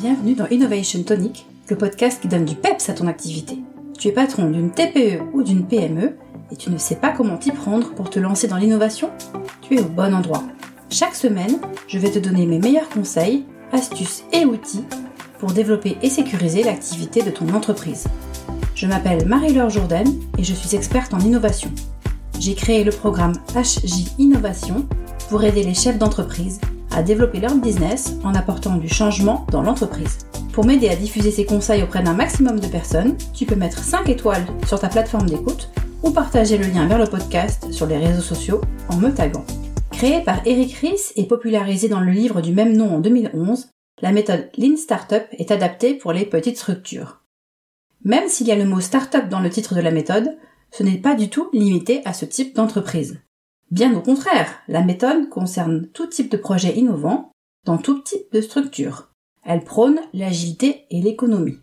Bienvenue dans Innovation Tonic, le podcast qui donne du peps à ton activité. Tu es patron d'une TPE ou d'une PME et tu ne sais pas comment t'y prendre pour te lancer dans l'innovation? Tu es au bon endroit. Chaque semaine, je vais te donner mes meilleurs conseils, astuces et outils pour développer et sécuriser l'activité de ton entreprise. Je m'appelle Marie-Laure Jourdain et je suis experte en innovation. J'ai créé le programme HJ Innovation pour aider les chefs d'entreprise à développer leur business en apportant du changement dans l'entreprise. Pour m'aider à diffuser ces conseils auprès d'un maximum de personnes, tu peux mettre 5 étoiles sur ta plateforme d'écoute ou partager le lien vers le podcast sur les réseaux sociaux en me taguant. Créé par Eric Ries et popularisé dans le livre du même nom en 2011, la méthode Lean Startup est adaptée pour les petites structures. Même s'il y a le mot startup dans le titre de la méthode, ce n'est pas du tout limité à ce type d'entreprise. Bien au contraire, la méthode concerne tout type de projet innovant dans tout type de structure. Elle prône l'agilité et l'économie.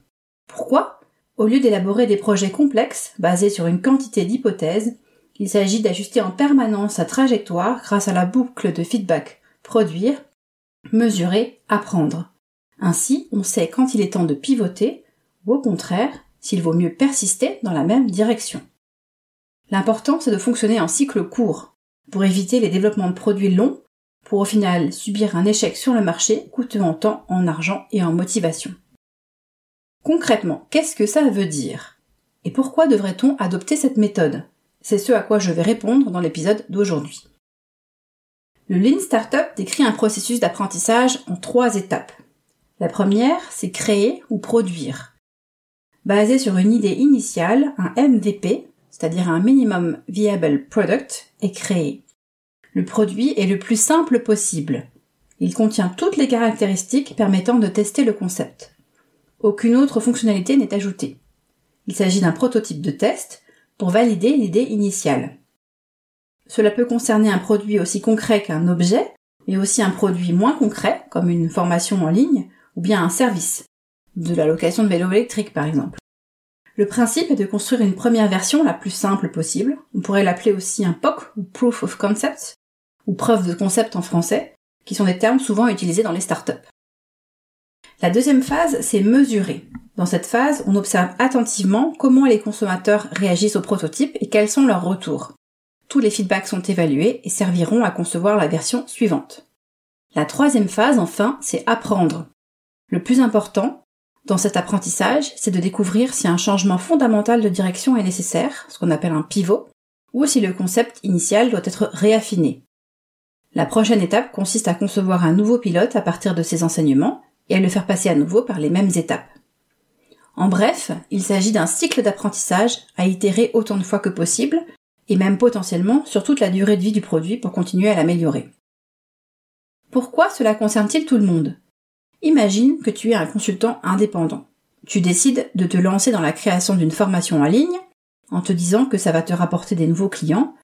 Pourquoi? Au lieu d'élaborer des projets complexes basés sur une quantité d'hypothèses, il s'agit d'ajuster en permanence sa trajectoire grâce à la boucle de feedback produire, mesurer, apprendre. Ainsi, on sait quand il est temps de pivoter, ou au contraire, s'il vaut mieux persister dans la même direction. L'important, c'est de fonctionner en cycle court, pour éviter les développements de produits longs, pour au final subir un échec sur le marché coûteux en temps, en argent et en motivation. Concrètement, qu'est-ce que ça veut dire? Et pourquoi devrait-on adopter cette méthode? C'est ce à quoi je vais répondre dans l'épisode d'aujourd'hui. Le Lean Startup décrit un processus d'apprentissage en trois étapes. La première, c'est créer ou produire. Basé sur une idée initiale, un MVP, c'est-à-dire un minimum viable product, est créé. Le produit est le plus simple possible. Il contient toutes les caractéristiques permettant de tester le concept. Aucune autre fonctionnalité n'est ajoutée. Il s'agit d'un prototype de test pour valider l'idée initiale. Cela peut concerner un produit aussi concret qu'un objet, mais aussi un produit moins concret, comme une formation en ligne, ou bien un service, de la location de vélo électrique par exemple. Le principe est de construire une première version la plus simple possible. On pourrait l'appeler aussi un POC ou Proof of Concept ou preuve de concept en français, qui sont des termes souvent utilisés dans les startups. La deuxième phase, c'est mesurer. Dans cette phase, on observe attentivement comment les consommateurs réagissent au prototype et quels sont leurs retours. Tous les feedbacks sont évalués et serviront à concevoir la version suivante. La troisième phase, enfin, c'est apprendre. Le plus important, dans cet apprentissage, c'est de découvrir si un changement fondamental de direction est nécessaire, ce qu'on appelle un pivot, ou si le concept initial doit être réaffiné. La prochaine étape consiste à concevoir un nouveau pilote à partir de ces enseignements et à le faire passer à nouveau par les mêmes étapes. En bref, il s'agit d'un cycle d'apprentissage à itérer autant de fois que possible, et même potentiellement sur toute la durée de vie du produit pour continuer à l'améliorer. Pourquoi cela concerne-t-il tout le monde? Imagine que tu es un consultant indépendant. Tu décides de te lancer dans la création d'une formation en ligne en te disant que ça va te rapporter des nouveaux clients,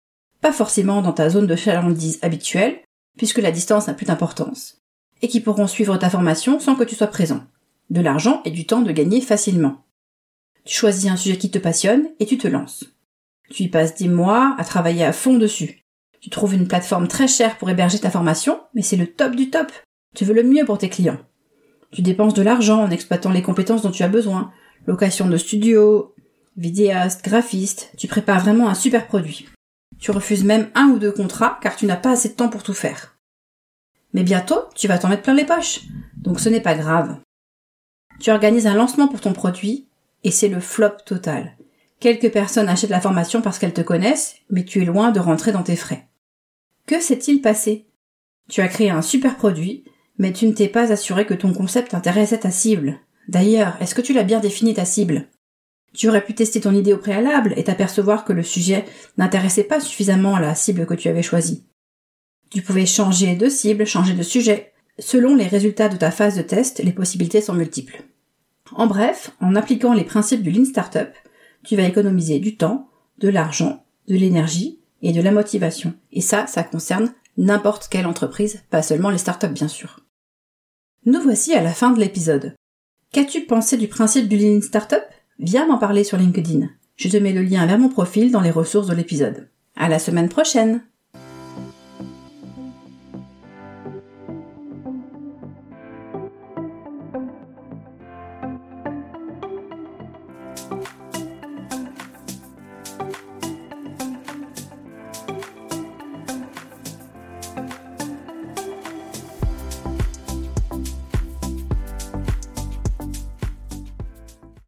pas forcément dans ta zone de chalandise habituelle, puisque la distance n'a plus d'importance, et qui pourront suivre ta formation sans que tu sois présent. De l'argent et du temps de gagner facilement. Tu choisis un sujet qui te passionne et tu te lances. Tu y passes des mois à travailler à fond dessus. Tu trouves une plateforme très chère pour héberger ta formation, mais c'est le top du top. Tu veux le mieux pour tes clients. Tu dépenses de l'argent en exploitant les compétences dont tu as besoin. Location de studio, vidéaste, graphiste, tu prépares vraiment un super produit. Tu refuses même un ou deux contrats car tu n'as pas assez de temps pour tout faire. Mais bientôt, tu vas t'en mettre plein les poches. Donc ce n'est pas grave. Tu organises un lancement pour ton produit et c'est le flop total. Quelques personnes achètent la formation parce qu'elles te connaissent, mais tu es loin de rentrer dans tes frais. Que s'est-il passé? Tu as créé un super produit, mais tu ne t'es pas assuré que ton concept intéressait ta cible. D'ailleurs, est-ce que tu l'as bien défini ta cible? Tu aurais pu tester ton idée au préalable et t'apercevoir que le sujet n'intéressait pas suffisamment la cible que tu avais choisie. Tu pouvais changer de cible, changer de sujet. Selon les résultats de ta phase de test, les possibilités sont multiples. En bref, en appliquant les principes du Lean Startup, tu vas économiser du temps, de l'argent, de l'énergie et de la motivation. Et ça, ça concerne n'importe quelle entreprise, pas seulement les startups bien sûr. Nous voici à la fin de l'épisode. Qu'as-tu pensé du principe du Lean Startup? Viens m'en parler sur LinkedIn. Je te mets le lien vers mon profil dans les ressources de l'épisode. À la semaine prochaine